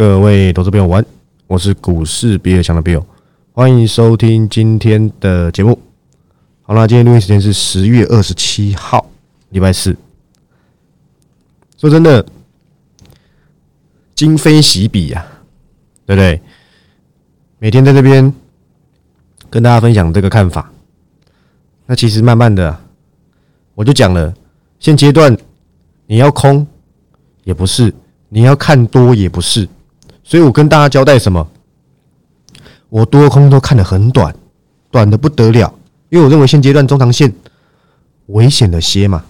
各位投资朋友晚，我是股市比尔强的 Bill，欢迎收听今天的节目。好了，今天录音时间是十月二十七号，礼拜四。说真的，今非昔比呀，对不对？每天在这边跟大家分享这个看法，那其实慢慢的，我就讲了，现阶段你要空也不是，你要看多也不是，所以我跟大家交代什么？我多空都看得很短，短的不得了，因为我认为现阶段中长线危险的些嘛，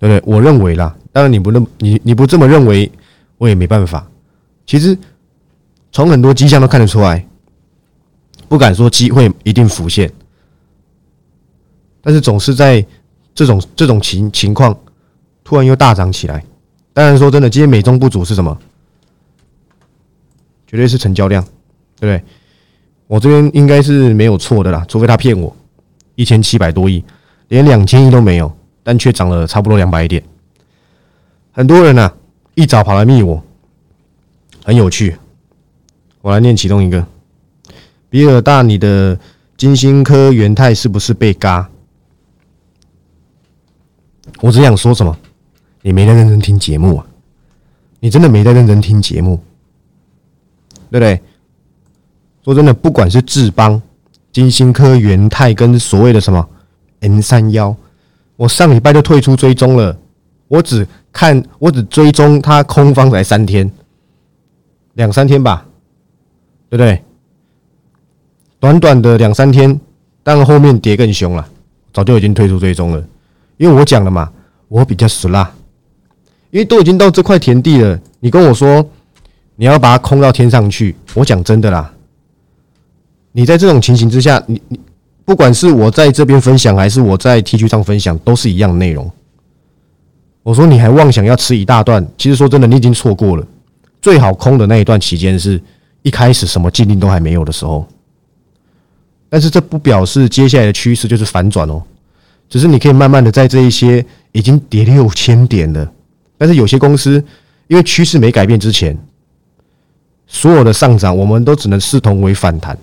对不对？我认为啦。当然，你不认你你不这么认为，我也没办法。其实从很多迹象都看得出来，不敢说机会一定浮现，但是总是在这种这种情情况突然又大涨起来。当然说真的，今天美中不足是什么？绝对是成交量，对不对？我这边应该是没有错的啦，除非他骗我，一千七百多亿，连两千亿都没有，但却涨了差不多两百点。很多人呢，一早跑来密我，很有趣。我来念其中一个：比尔大，你的金星科元泰是不是被嘎？我只想说什么？你没在认真听节目啊！你真的没在认真听节目，对不对？说真的，不管是智邦、金星科元泰跟所谓的什么 N 三幺，我上礼拜就退出追踪了。我只看，我只追踪它空方才三天，两三天吧，对不对？短短的两三天，但后面跌更凶了，早就已经退出追踪了。因为我讲了嘛，我比较死辣，因为都已经到这块田地了，你跟我说你要把它空到天上去，我讲真的啦，你在这种情形之下，你你不管是我在这边分享，还是我在 T 区上分享，都是一样的内容。我说你还妄想要吃一大段？其实说真的，你已经错过了。最好空的那一段期间是一开始什么禁令都还没有的时候。但是这不表示接下来的趋势就是反转哦，只是你可以慢慢的在这一些已经跌六千点了，但是有些公司因为趋势没改变之前，所有的上涨我们都只能视同为反弹。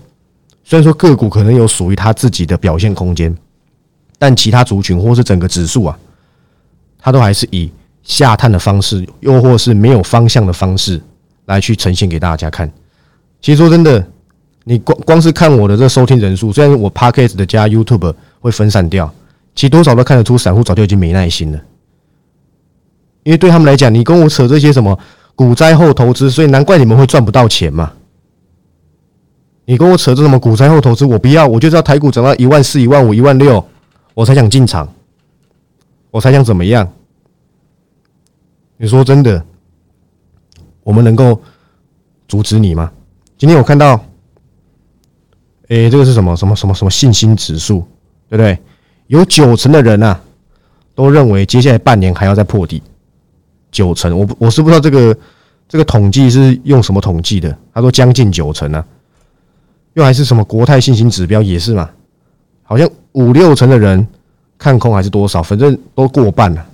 虽然说个股可能有属于它自己的表现空间，但其他族群或是整个指数啊。它都还是以下探的方式，又或是没有方向的方式来去呈现给大家看。其实说真的，你光光是看我的这收听人数，虽然我 Podcast 的加 YouTube 会分散掉，其实多少都看得出散户早就已经没耐心了。因为对他们来讲，你跟我扯这些什么股灾后投资，所以难怪你们会赚不到钱嘛。你跟我扯这什么股灾后投资，我不要，我就知道台股涨到一万四、一万五、一万六，我才想进场。我才想怎么样？你说真的，我们能够阻止你吗？今天我看到，哎，这个是什么？什么什么什么信心指数，对不对？有九成的人呐，都认为接下来半年还要再破底。九成，我我是不知道这个这个统计是用什么统计的。他说将近九成啊，又还是什么国泰信心指标也是嘛？好像五六成的人。看空还是多少，反正都过半了。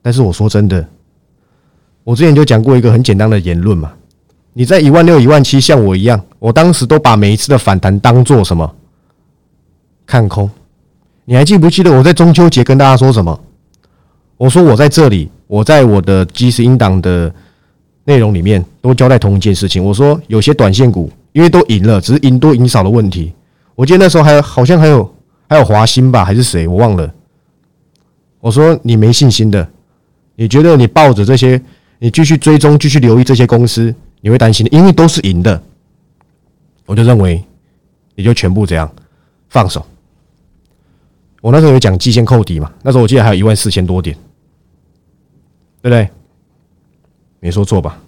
但是我说真的，我之前就讲过一个很简单的言论嘛。你在一万六、一万七，像我一样，我当时都把每一次的反弹当做什么？看空。你还记不记得我在中秋节跟大家说什么？我说我在这里，我在我的即时音档的内容里面都交代同一件事情。我说有些短线股因为都赢了，只是赢多赢少的问题。我记得那时候还好像还有。还有华兴吧，还是谁？我忘了。我说你没信心的，你觉得你抱着这些，你继续追踪、继续留意这些公司，你会担心的，因为都是赢的。我就认为你就全部这样放手。我那时候有讲季线扣底嘛，那时候我记得还有一万四千多点，对不对？没说错吧？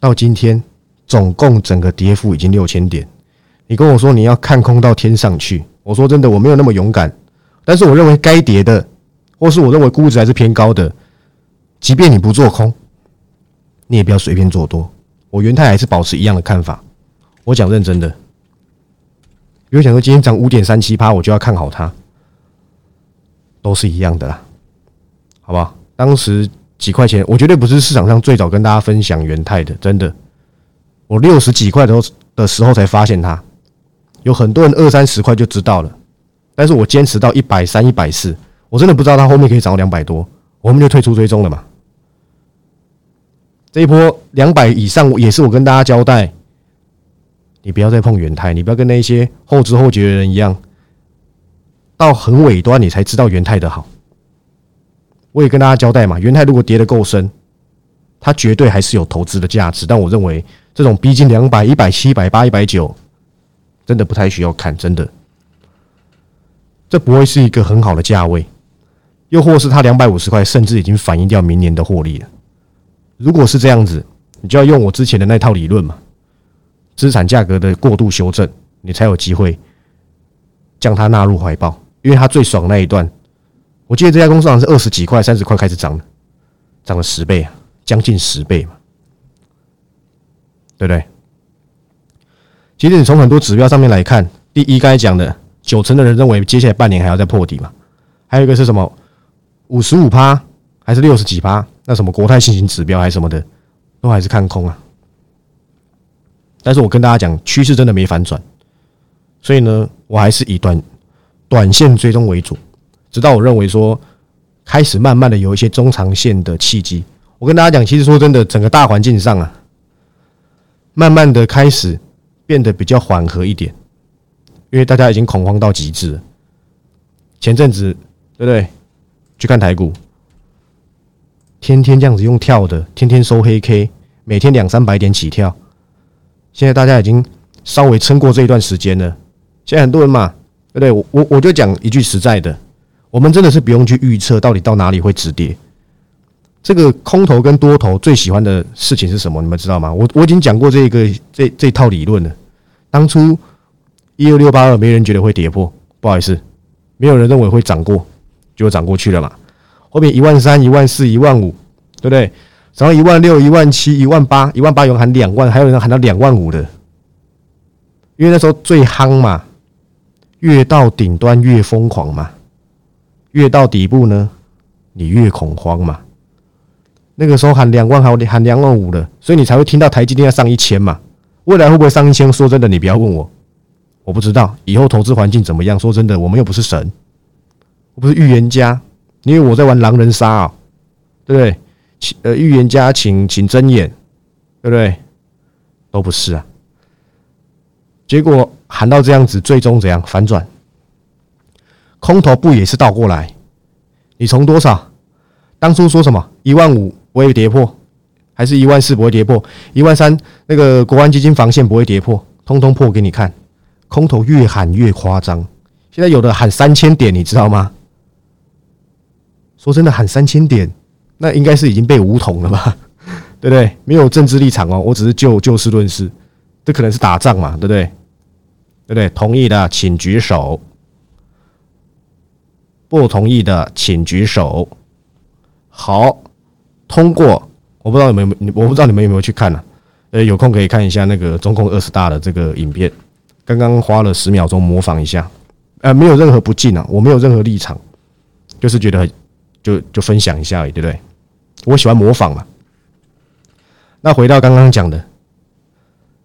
到今天总共整个跌幅已经六千点，你跟我说你要看空到天上去。我说真的，我没有那么勇敢，但是我认为该跌的，或是我认为估值还是偏高的，即便你不做空，你也不要随便做多。我元泰还是保持一样的看法。我讲认真的，比如想说今天涨五点三七八，我就要看好它，都是一样的啦，好不好？当时几块钱，我绝对不是市场上最早跟大家分享元泰的，真的。我六十几块的时的时候才发现它，有很多人二三十块就知道了，但是我坚持到一百三、一百四，我真的不知道它后面可以涨到两百多，我们就退出追踪了嘛。这一波两百以上也是我跟大家交代，你不要再碰元泰，你不要跟那些后知后觉的人一样，到很尾端你才知道元泰的好。我也跟大家交代嘛，元泰如果跌得够深，它绝对还是有投资的价值，但我认为。这种逼近两百、一百七、一百八、一百九，真的不太需要看，真的，这不会是一个很好的价位，又或是它两百五十块，甚至已经反映掉明年的获利了。如果是这样子，你就要用我之前的那套理论嘛，资产价格的过度修正，你才有机会将它纳入怀抱，因为它最爽那一段，我记得这家公司好像是二十几块、三十块开始涨的，涨了十倍啊，将近十倍嘛。对不对？其实你从很多指标上面来看，第一刚才讲的九成的人认为接下来半年还要再破底嘛，还有一个是什么五十五趴还是六十几趴？那什么国泰信心指标还是什么的，都还是看空啊。但是我跟大家讲，趋势真的没反转，所以呢，我还是以短短线追踪为主，直到我认为说开始慢慢的有一些中长线的契机。我跟大家讲，其实说真的，整个大环境上啊。慢慢的开始变得比较缓和一点，因为大家已经恐慌到极致。前阵子对不对？去看台股，天天这样子用跳的，天天收黑 K，每天两三百点起跳。现在大家已经稍微撑过这一段时间了。现在很多人嘛，对不对？我我我就讲一句实在的，我们真的是不用去预测到底到哪里会止跌。这个空头跟多头最喜欢的事情是什么？你们知道吗？我我已经讲过这个这这套理论了。当初一二六八二没人觉得会跌破，不好意思，没有人认为会涨过，就涨过去了嘛。后面一万三、一万四、一万五，对不对？涨到一万六、一万七、一万八、一万八有人喊两万，还有人喊到两万五的，因为那时候最夯嘛，越到顶端越疯狂嘛，越到底部呢，你越恐慌嘛。那个时候喊两万，还喊两万五的，所以你才会听到台积电要上一千嘛。未来会不会上一千？说真的，你不要问我，我不知道。以后投资环境怎么样？说真的，我们又不是神，我不是预言家。因为我在玩狼人杀啊，对不对？呃，预言家，请请睁眼，对不对？都不是啊。结果喊到这样子，最终怎样反转？空头不也是倒过来？你从多少？当初说什么一万五？不会跌破，还是一万四不会跌破，一万三那个国安基金防线不会跌破，通通破给你看。空头越喊越夸张，现在有的喊三千点，你知道吗？说真的，喊三千点，那应该是已经被武统了吧？对不对？没有政治立场哦，我只是就就事论事，这可能是打仗嘛，对不对？对不对？同意的请举手，不同意的请举手。好。通过，我不知道你们，我不知道你们有没有去看呢？呃，有空可以看一下那个中共二十大的这个影片。刚刚花了十秒钟模仿一下，呃，没有任何不敬啊，我没有任何立场，就是觉得就就分享一下而已，对不对？我喜欢模仿嘛。那回到刚刚讲的，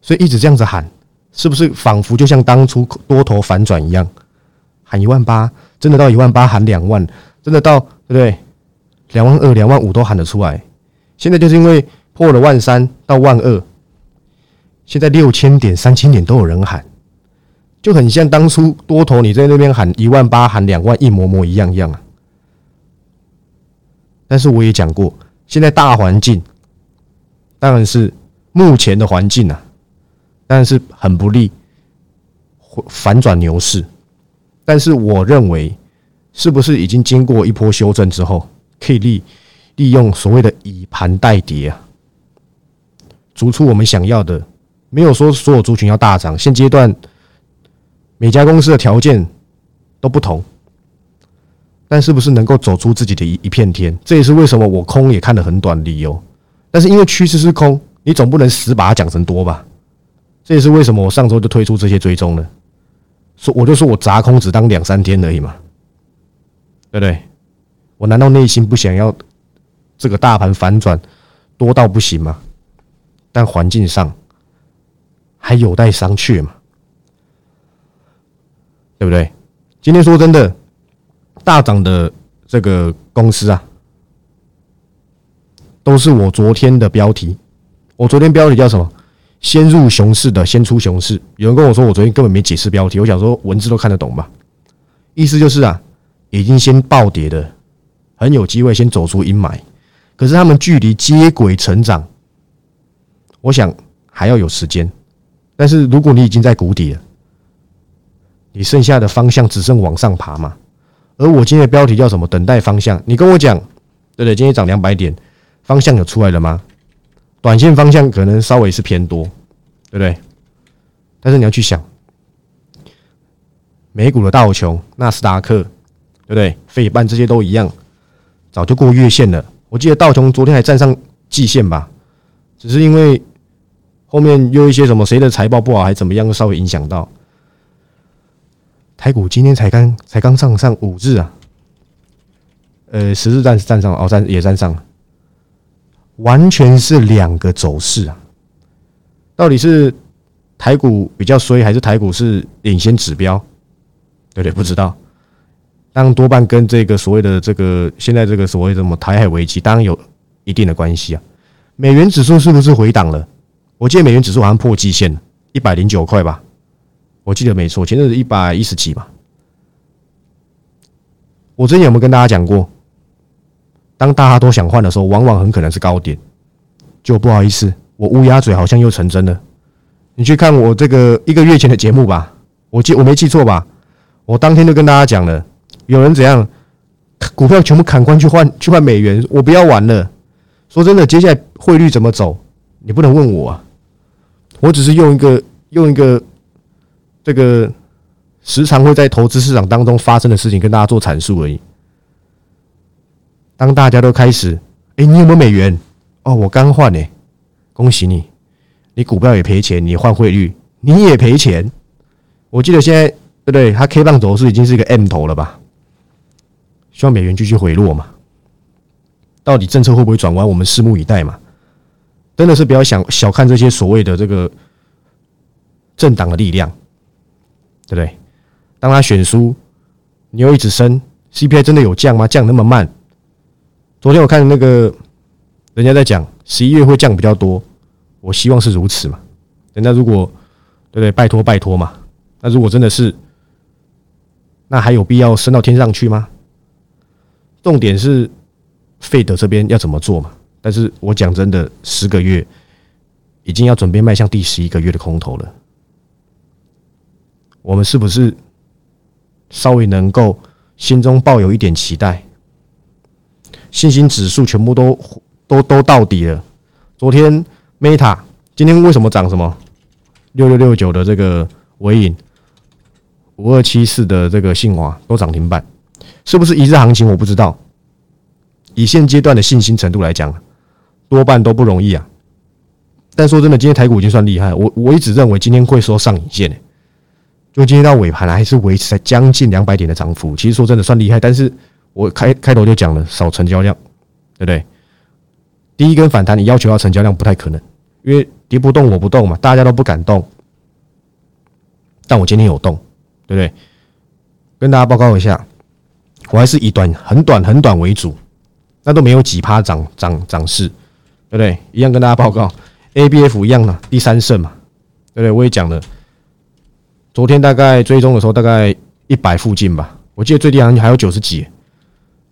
所以一直这样子喊，是不是仿佛就像当初多头反转一样，喊一万八，真的到一万八喊两万，真的到对不对？两万二、两万五都喊得出来，现在就是因为破了万三到万二，现在六千点、三千点都有人喊，就很像当初多头你在那边喊一万八、喊两万一模模一样样啊。但是我也讲过，现在大环境当然是目前的环境啊，当然是很不利，反转牛市。但是我认为，是不是已经经过一波修正之后？可以利利用所谓的以盘代跌啊，逐出我们想要的。没有说所有族群要大涨，现阶段每家公司的条件都不同，但是不是能够走出自己的一一片天？这也是为什么我空也看得很短理由。但是因为趋势是空，你总不能死把它讲成多吧？这也是为什么我上周就推出这些追踪了。说我就说我砸空只当两三天而已嘛，对不对？我难道内心不想要这个大盘反转多到不行吗，但环境上还有待商榷嘛，对不对？今天说真的，大涨的这个公司啊，都是我昨天的标题。我昨天标题叫什么？先入熊市的，先出熊市。有人跟我说，我昨天根本没解释标题。我想说，文字都看得懂吧？意思就是啊，已经先暴跌的，很有机会先走出阴霾。可是他们距离接轨成长，我想还要有时间。但是如果你已经在谷底了，你剩下的方向只剩往上爬嘛？而我今天的标题叫什么？等待方向。你跟我讲，对不对？今天涨两百点，方向有出来了吗？短线方向可能稍微是偏多，对不对？但是你要去想，美股的道琼、纳斯达克，对不对？费半这些都一样，早就过月线了。我记得道琼昨天还站上季线吧，只是因为后面又一些什么谁的财报不好，还怎么样，稍微影响到。台股今天才刚才刚上上五日啊，呃，十日站是站上哦，站也站上了。完全是两个走势啊！到底是台股比较衰，还是台股是领先指标？对不对？不知道。当多半跟这个所谓的这个现在这个所谓什么台海危机，当然有一定的关系啊。美元指数是不是回档了？我记得美元指数好像破季线了，一百零九块吧？我记得没错，前阵子一百一十几吧。我之前有没有跟大家讲过？当大家都想换的时候，往往很可能是高点。就不好意思，我乌鸦嘴好像又成真了。你去看我这个一个月前的节目吧，我记我没记错吧？我当天就跟大家讲了，有人怎样股票全部砍光去换去换美元，我不要玩了。说真的，接下来汇率怎么走，你不能问我啊。我只是用一个用一个这个时常会在投资市场当中发生的事情跟大家做阐述而已。当大家都开始，哎，你有没有美元？哦，我刚换呢，恭喜你！你股票也赔钱，你换汇率你也赔钱。我记得现在对不对？它 K 棒走势已经是一个 M 头了吧？希望美元继续回落嘛？到底政策会不会转弯？我们拭目以待嘛？真的是不要想小看这些所谓的这个政党的力量，对不对？当他选输，你又一直升，CPI 真的有降吗？降那么慢？昨天我看那个人家在讲十一月会降比较多，我希望是如此嘛。人家如果对不对？拜托拜托嘛。那如果真的是，那还有必要升到天上去吗？重点是费德这边要怎么做嘛？但是我讲真的，十个月已经要准备迈向第十一个月的空头了，我们是不是稍微能够心中抱有一点期待？信心指数全部都都都到底了。昨天 Meta 今天为什么涨？什么六六六九的这个尾影，五二七四的这个信华都涨停板，是不是一日行情？我不知道。以现阶段的信心程度来讲，多半都不容易啊。但说真的，今天台股已经算厉害。我我一直认为今天会收上影线，就今天到尾盘还是维持在将近两百点的涨幅。其实说真的算厉害，但是。我开开头就讲了，少成交量，对不对？第一根反弹，你要求要成交量不太可能，因为跌不动我不动嘛，大家都不敢动。但我今天有动，对不对？跟大家报告一下，我还是以短很短很短为主，那都没有几趴涨涨涨势，对不对？一样跟大家报告，A B F 一样的第三胜嘛，对不对？我也讲了，昨天大概追踪的时候大概一百附近吧，我记得最低好像还有九十几。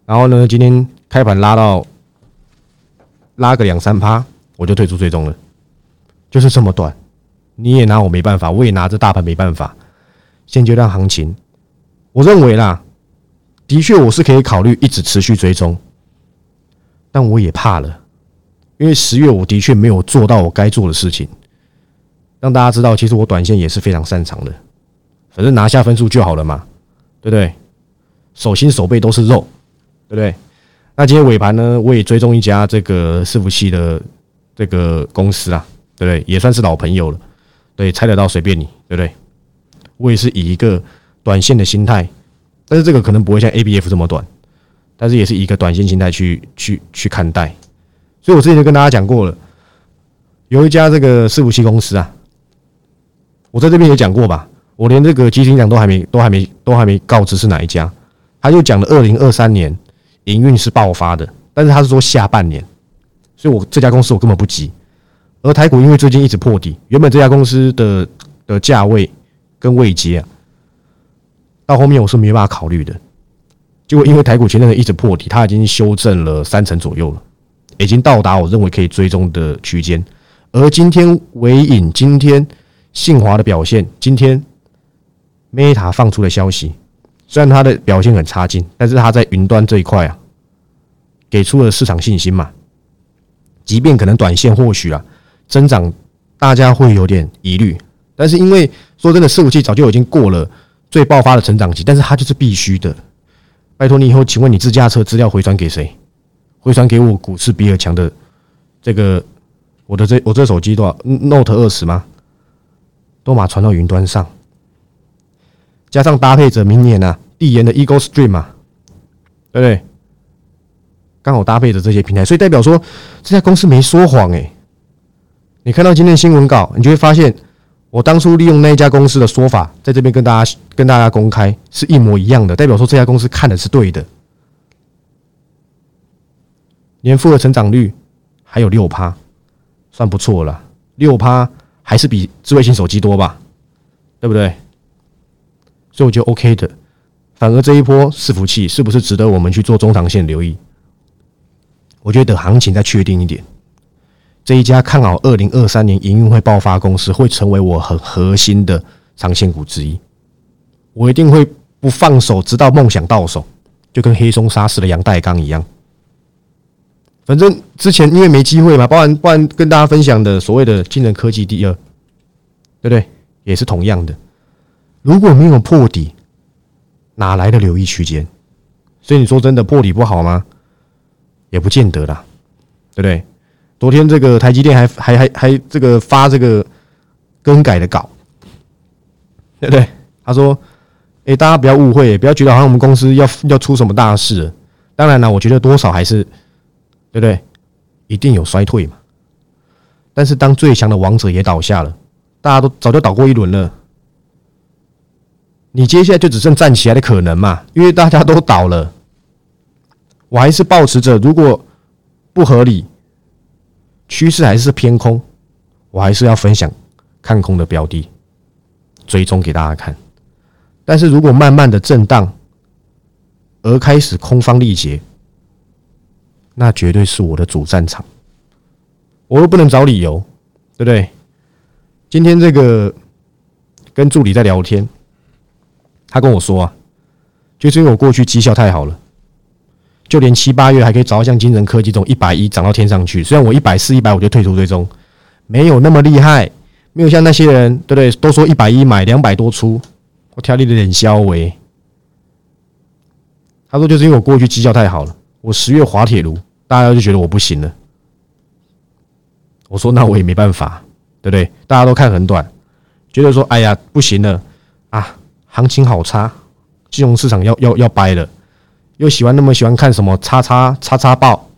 然后呢？今天开盘拉到拉个两三趴，我就退出追踪了，就是这么短。你也拿我没办法，我也拿着大盘没办法。现阶段行情，我认为啦，的确我是可以考虑一直持续追踪，但我也怕了，因为十月我的确没有做到我该做的事情，让大家知道，其实我短线也是非常擅长的，反正拿下分数就好了嘛，对不对？手心手背都是肉。对不对？那今天尾盘呢？我也追踪一家这个伺服器的这个公司啊，对不对？也算是老朋友了。对，猜得到随便你，对不对？我也是以一个短线的心态，但是这个可能不会像 A B F 这么短。但是也是以一个短线心态去去去看待。所以我之前就跟大家讲过了，有一家这个伺服器公司啊，我在这边也讲过吧，我连这个基金奖都还没都还没都还没告知是哪一家，他就讲了二零二三年营运是爆发的，但是他是说下半年，所以我这家公司我根本不急。而台股因为最近一直破底，原本这家公司的的价位跟位阶啊，到后面我是没办法考虑的。结果因为台股前阵子一直破底，它已经修正了三成左右了，已经到达我认为可以追踪的区间。而今天尾影，今天信华的表现，今天 Meta 放出的消息，虽然它的表现很差劲，但是它在云端这一块啊，给出了市场信心嘛。即便可能短线或许啊。增长，大家会有点疑虑，但是因为说真的，伺服器早就已经过了最爆发的成长期，但是它就是必须的。拜托你以后，请问你自驾车资料回传给谁？回传给我股市比尔强的这个我的这我这手机多少 Note 二十吗？都马传到云端上，加上搭配着明年啊递延的 Eagle Stream 嘛，对不对？刚好搭配着这些平台，所以代表说这家公司没说谎哎。你看到今天新闻稿，你就会发现，我当初利用那一家公司的说法，在这边跟大家跟大家公开是一模一样的，代表说这家公司看的是对的。年复合成长率还有六趴，算不错了，六趴还是比智慧型手机多吧，对不对？所以我觉得 OK 的。反而这一波伺服器是不是值得我们去做中长线留意？我觉得等行情再确定一点。这一家看好二零二三年营运会爆发公司，会成为我很核心的长线股之一。我一定会不放手，直到梦想到手，就跟黑松沙士的杨代刚一样。反正之前因为没机会嘛，包含不然跟大家分享的所谓的金人科技第二，对不对？也是同样的。如果没有破底，哪来的留意区间？所以你说真的破底不好吗？也不见得啦，对不对？昨天这个台积电还还还还这个发这个更改的稿，对不对？他说：“哎，大家不要误会，不要觉得好像我们公司要要出什么大事。当然了，我觉得多少还是对不对？一定有衰退嘛。但是当最强的王者也倒下了，大家都早就倒过一轮了，你接下来就只剩站起来的可能嘛？因为大家都倒了，我还是保持着，如果不合理。”趋势还是偏空，我还是要分享看空的标的，追踪给大家看。但是如果慢慢的震荡而开始空方力竭，那绝对是我的主战场。我又不能找理由，对不对？今天这个跟助理在聊天，他跟我说啊，就是因为我过去绩效太好了。就连七八月还可以找到像金人科技这种一百一涨到天上去，虽然我一百四、一百五就退出追踪，没有那么厉害，没有像那些人，对不对？都说一百一买两百多出，我挑你的点消为。他说就是因为我过去绩效太好了，我十月滑铁卢，大家就觉得我不行了。我说那我也没办法，对不对？大家都看很短，觉得说哎呀不行了啊，行情好差，金融市场要要要掰了。又喜欢那么喜欢看什么叉叉叉叉报，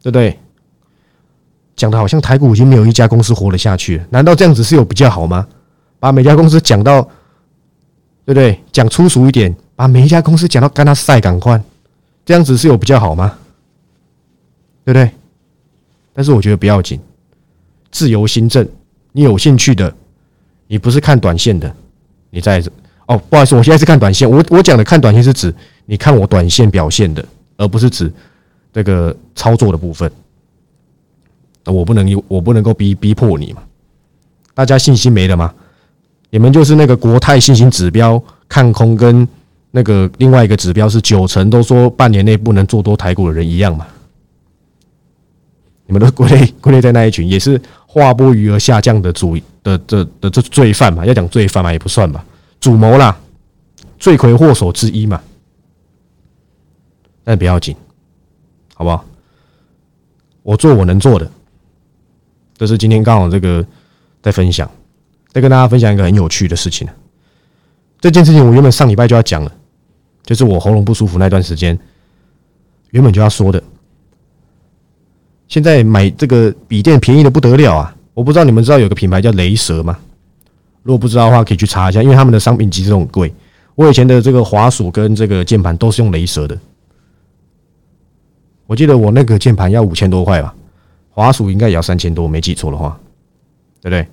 对不对？讲的好像台股已经没有一家公司活得下去，难道这样子是有比较好吗？把每家公司讲到，对不对？讲粗俗一点，把每一家公司讲到干他晒赶快，这样子是有比较好吗？对不对？但是我觉得不要紧，自由新政，你有兴趣的，你不是看短线的，你在哦，不好意思，我现在是看短线，我我讲的看短线是指。你看我短线表现的，而不是指这个操作的部分。我不能我不能够逼逼迫你嘛？大家信心没了吗？你们就是那个国泰信心指标看空，跟那个另外一个指标是九成都说半年内不能做多台股的人一样嘛？你们都归类 归类在那一群，也是划拨余额下降的主的的的这罪犯嘛？要讲罪犯嘛，也不算吧，主谋啦，罪魁祸首之一嘛。但不要紧，好不好？我做我能做的，这是今天刚好这个在分享，再跟大家分享一个很有趣的事情。这件事情我原本上礼拜就要讲了，就是我喉咙不舒服那段时间，原本就要说的。现在买这个笔电便宜的不得了啊！我不知道你们知道有个品牌叫雷蛇吗？如果不知道的话，可以去查一下，因为他们的商品其实很贵。我以前的这个滑鼠跟这个键盘都是用雷蛇的。我记得我那个键盘要五千多块吧，滑鼠应该也要三千多，没记错的话，对不对？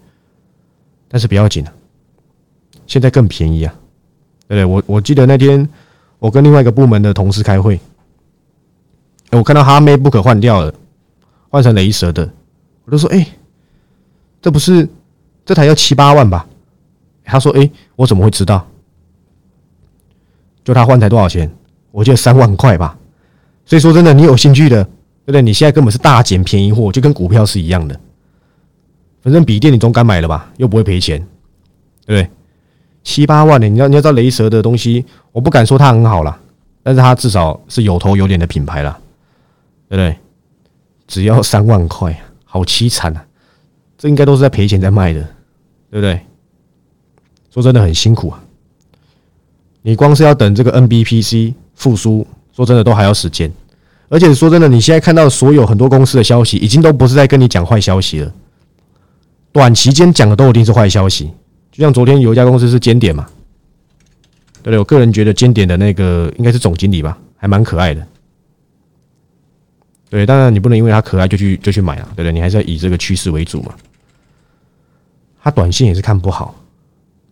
但是不要紧啊，现在更便宜啊，对不对？我我记得那天我跟另外一个部门的同事开会，我看到哈 MacBook 换掉了。换成雷蛇的，我就说：“哎，这不是这台要七八万吧？”他说：“哎，我怎么会知道？就他换台多少钱？我记得三万块吧。所以说真的，你有兴趣的，对不对？你现在根本是大捡便宜货，就跟股票是一样的。反正笔电你总该买了吧？又不会赔钱，对不对？七八万的，你要你要知道雷蛇的东西，我不敢说它很好了，但是它至少是有头有脸的品牌了，对不对？”只要三万块，好凄惨啊！这应该都是在赔钱在卖的，对不对？说真的很辛苦啊！你光是要等这个 NBPC 复苏，说真的都还要时间。而且说真的，你现在看到所有很多公司的消息，已经都不是在跟你讲坏消息了。短期间讲的都一定是坏消息，就像昨天有一家公司是尖点嘛，对不对？我个人觉得尖点的那个应该是总经理吧，还蛮可爱的。对，当然你不能因为他可爱就去就去买了，对不对？你还是要以这个趋势为主嘛。他短线也是看不好，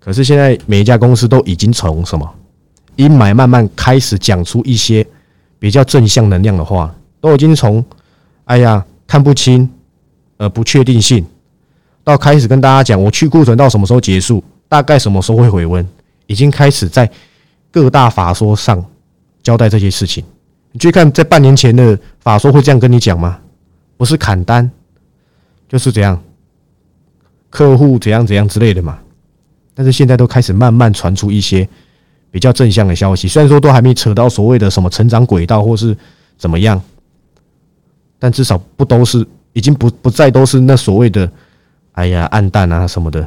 可是现在每一家公司都已经从什么阴霾慢慢开始讲出一些比较正向能量的话，都已经从哎呀看不清呃不确定性，到开始跟大家讲我去库存到什么时候结束，大概什么时候会回温，已经开始在各大法说上交代这些事情。你去看，在半年前的法说会这样跟你讲吗？不是砍单，就是这样，客户怎样怎样之类的嘛。但是现在都开始慢慢传出一些比较正向的消息，虽然说都还没扯到所谓的什么成长轨道或是怎么样，但至少不都是已经不不再都是那所谓的哎呀暗淡啊什么的，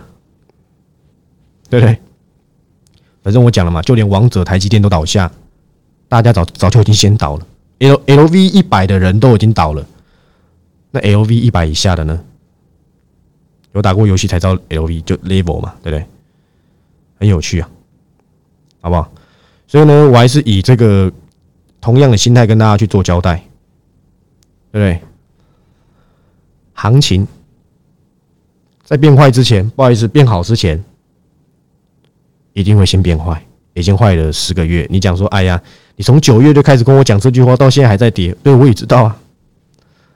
对不对？反正我讲了嘛，就连王者台积电都倒下。大家早早就已经先倒了，L L V 一百的人都已经倒了，那 L V 一百以下的呢？有打过游戏才知道 L V 就 level 嘛，对不对？很有趣啊，好不好？所以呢，我还是以这个同样的心态跟大家去做交代，对不对？行情在变坏之前，不好意思，变好之前，一定会先变坏。已经坏了十个月，你讲说，哎呀，你从九月就开始跟我讲这句话，到现在还在跌，对我也知道啊。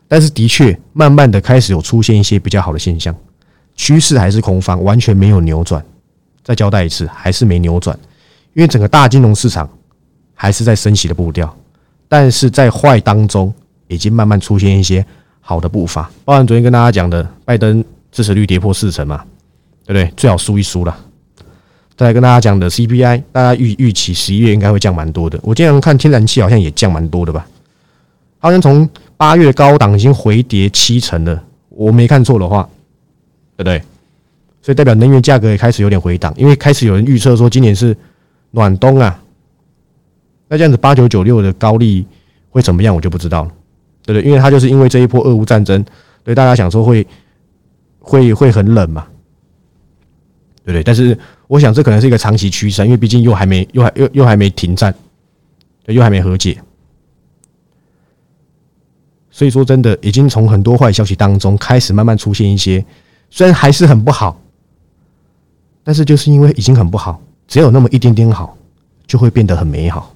但是的确，慢慢的开始有出现一些比较好的现象，趋势还是空方，完全没有扭转。再交代一次，还是没扭转，因为整个大金融市场还是在升息的步调，但是在坏当中，已经慢慢出现一些好的步伐。包含昨天跟大家讲的，拜登支持率跌破四成嘛，对不对？最好输一输了。再来跟大家讲的 CPI，大家预预期十一月应该会降蛮多的。我经常看天然气好像也降蛮多的吧，好像从八月高档已经回跌七成了，我没看错的话，对不对？所以代表能源价格也开始有点回档，因为开始有人预测说今年是暖冬啊。那这样子八九九六的高利会怎么样，我就不知道了，对不对？因为它就是因为这一波俄乌战争，所以大家想说会会会很冷嘛。对不对？但是我想这可能是一个长期趋势，因为毕竟又还没又还又又还没停战，对，又还没和解，所以说真的已经从很多坏消息当中开始慢慢出现一些，虽然还是很不好，但是就是因为已经很不好，只有那么一点点好，就会变得很美好，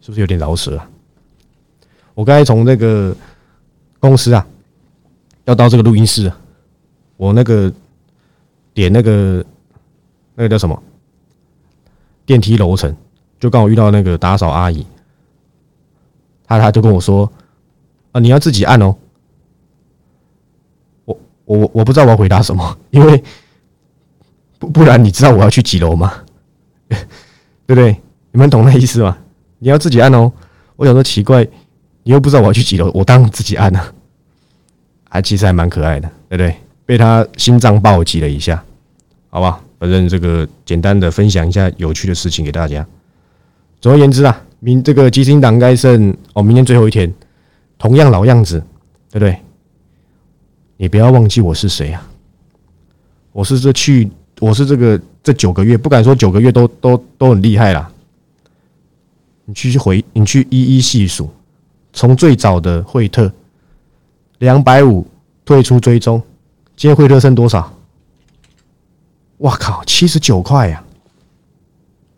是不是有点饶舌？我刚才从那个公司啊，要到这个录音室，我那个。点那个那个叫什么电梯楼层，就刚好遇到那个打扫阿姨，她她就跟我说：“啊，你要自己按哦。”我我我不知道我要回答什么，因为不然你知道我要去几楼吗？对不对？你们懂那意思吗？你要自己按哦。我想说奇怪，你又不知道我要去几楼，我当然自己按了。还其实还蛮可爱的，对不对？被他心脏暴击了一下，好吧，反正这个简单的分享一下有趣的事情给大家。总而言之啊，明这个基金党该剩哦，明天最后一天，同样老样子，对不对？你不要忘记我是谁啊！我是这去，我是这个这九个月，不敢说九个月都都都很厉害啦。你去回，你去一一细数，从最早的惠特两百五退出追踪，今天惠特剩多少？哇靠，七十九块呀！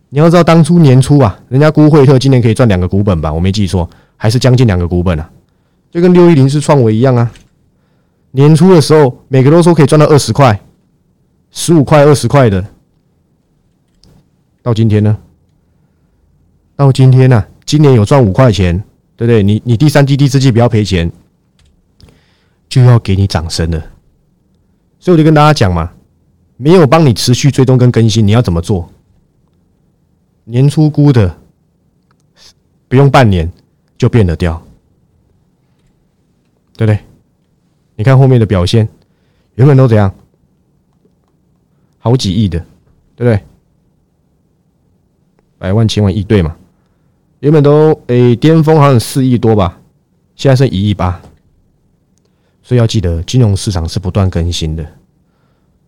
你要知道，当初年初啊，人家估惠特今年可以赚两个股本吧？我没记错，还是将近两个股本啊，就跟六一零是创维一样啊。年初的时候，每个都说可以赚到二十块、十五块、二十块的，到今天呢？到今天呢？今年有赚五块钱，对不对？你你第三季、第四季不要赔钱，就要给你掌声了。所以我就跟大家讲嘛，没有帮你持续追踪跟更新，你要怎么做？年初估的，不用半年就变得掉，对不对？你看后面的表现，原本都怎样？好几亿的，对不对？百万、千万、亿对嘛？原本都诶，巅峰好像四亿多吧，现在剩一亿八。所以要记得，金融市场是不断更新的，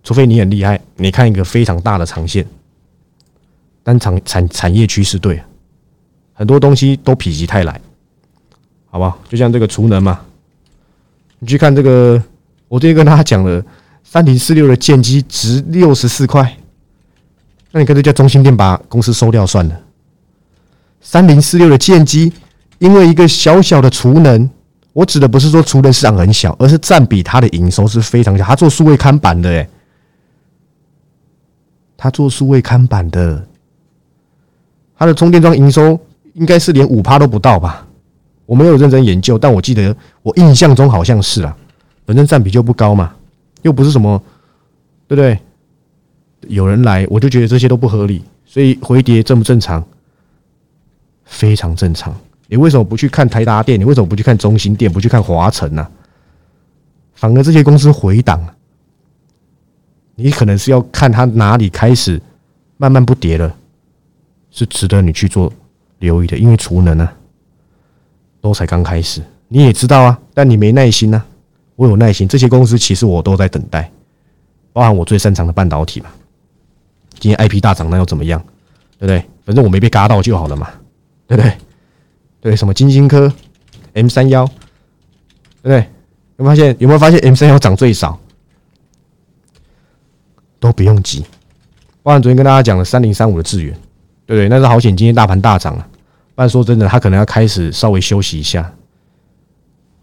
除非你很厉害，你看一个非常大的长线，但产产产业趋势对，很多东西都否极泰来，好不好？就像这个储能嘛。你去看这个，我今天跟大家讲了，三零四六的剑机值六十四块，那你干脆叫中心店把公司收掉算了。三零四六的剑机，因为一个小小的储能，我指的不是说储能市场很小，而是占比它的营收是非常小。他做数位看板的，诶，他做数位看板的，他的充电桩营收应该是连五趴都不到吧？我没有认真研究，但我记得我印象中好像是啊，反正占比就不高嘛，又不是什么，对不对？有人来，我就觉得这些都不合理，所以回跌正不正常？非常正常。你为什么不去看台达电？你为什么不去看中心店？不去看华晨呢？反而这些公司回档，你可能是要看它哪里开始慢慢不跌了，是值得你去做留意的，因为储能呢。都才刚开始，你也知道啊，但你没耐心呢。我有耐心，这些公司其实我都在等待，包含我最擅长的半导体嘛。今天 IP 大涨，那又怎么样？对不对？反正我没被嘎到就好了嘛，对不对？对，什么金星科、M 三幺，对不对？有没有发现？有没有发现 M 三幺涨最少？都不用急，包含昨天跟大家讲的三零三五的智源，对不对？那是好险，今天大盘大涨啊。但说真的，他可能要开始稍微休息一下。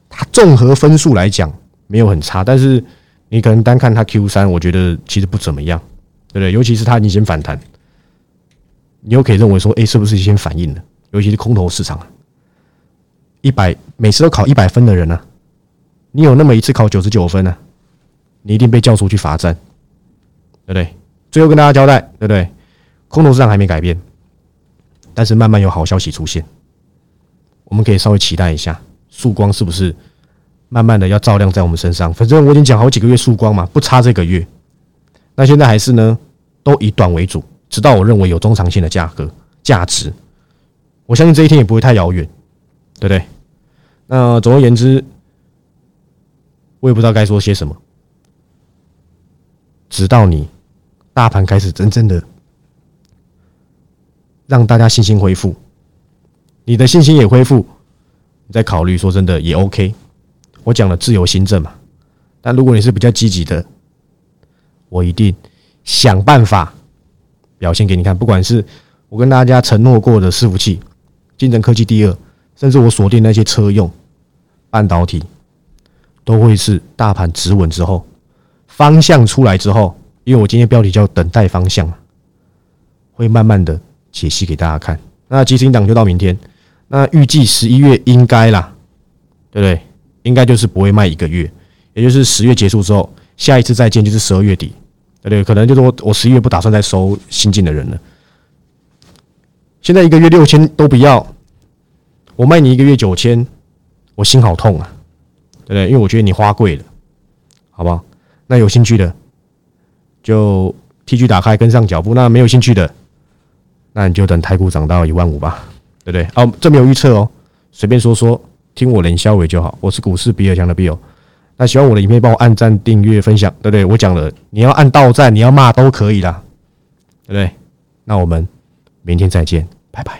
他综合分数来讲没有很差，但是你可能单看他 Q 三，我觉得其实不怎么样，对不对？尤其是他已经先反弹，你又可以认为说，哎，是不是先反应了？尤其是空头市场，一百每次都考一百分的人呢，你有那么一次考九十九分呢，你一定被叫出去罚站，对不对？最后跟大家交代，对不对？空头市场还没改变。但是慢慢有好消息出现，我们可以稍微期待一下，曙光是不是慢慢的要照亮在我们身上？反正我已经讲好几个月曙光嘛，不差这个月。那现在还是呢，都以短为主，直到我认为有中长线的价格价值，我相信这一天也不会太遥远，对不对？那总而言之，我也不知道该说些什么，直到你大盘开始真正的。让大家信心恢复，你的信心也恢复，你再考虑说真的也 OK。我讲了自由新政嘛，但如果你是比较积极的，我一定想办法表现给你看。不管是我跟大家承诺过的伺服器，竞争科技第二，甚至我锁定那些车用半导体，都会是大盘止稳之后，方向出来之后，因为我今天标题叫等待方向，会慢慢的。解析给大家看。那基金档就到明天。那预计十一月应该啦，对不对？应该就是不会卖一个月，也就是十月结束之后，下一次再见就是十二月底，对不对？可能就是我我十一月不打算再收新进的人了。现在一个月六千都不要，我卖你一个月九千，我心好痛啊，对不对？因为我觉得你花贵了，好不好？那有兴趣的就 T G 打开跟上脚步，那没有兴趣的。那你就等台股涨到一万五吧。对不对？哦，这没有预测哦，随便说说，听我冷肖伟就好。我是股市比尔强的比尔。那喜欢我的影片，帮我按赞、订阅、分享，对不对？我讲了，你要按到赞，你要骂都可以啦，对不对？那我们明天再见，拜拜。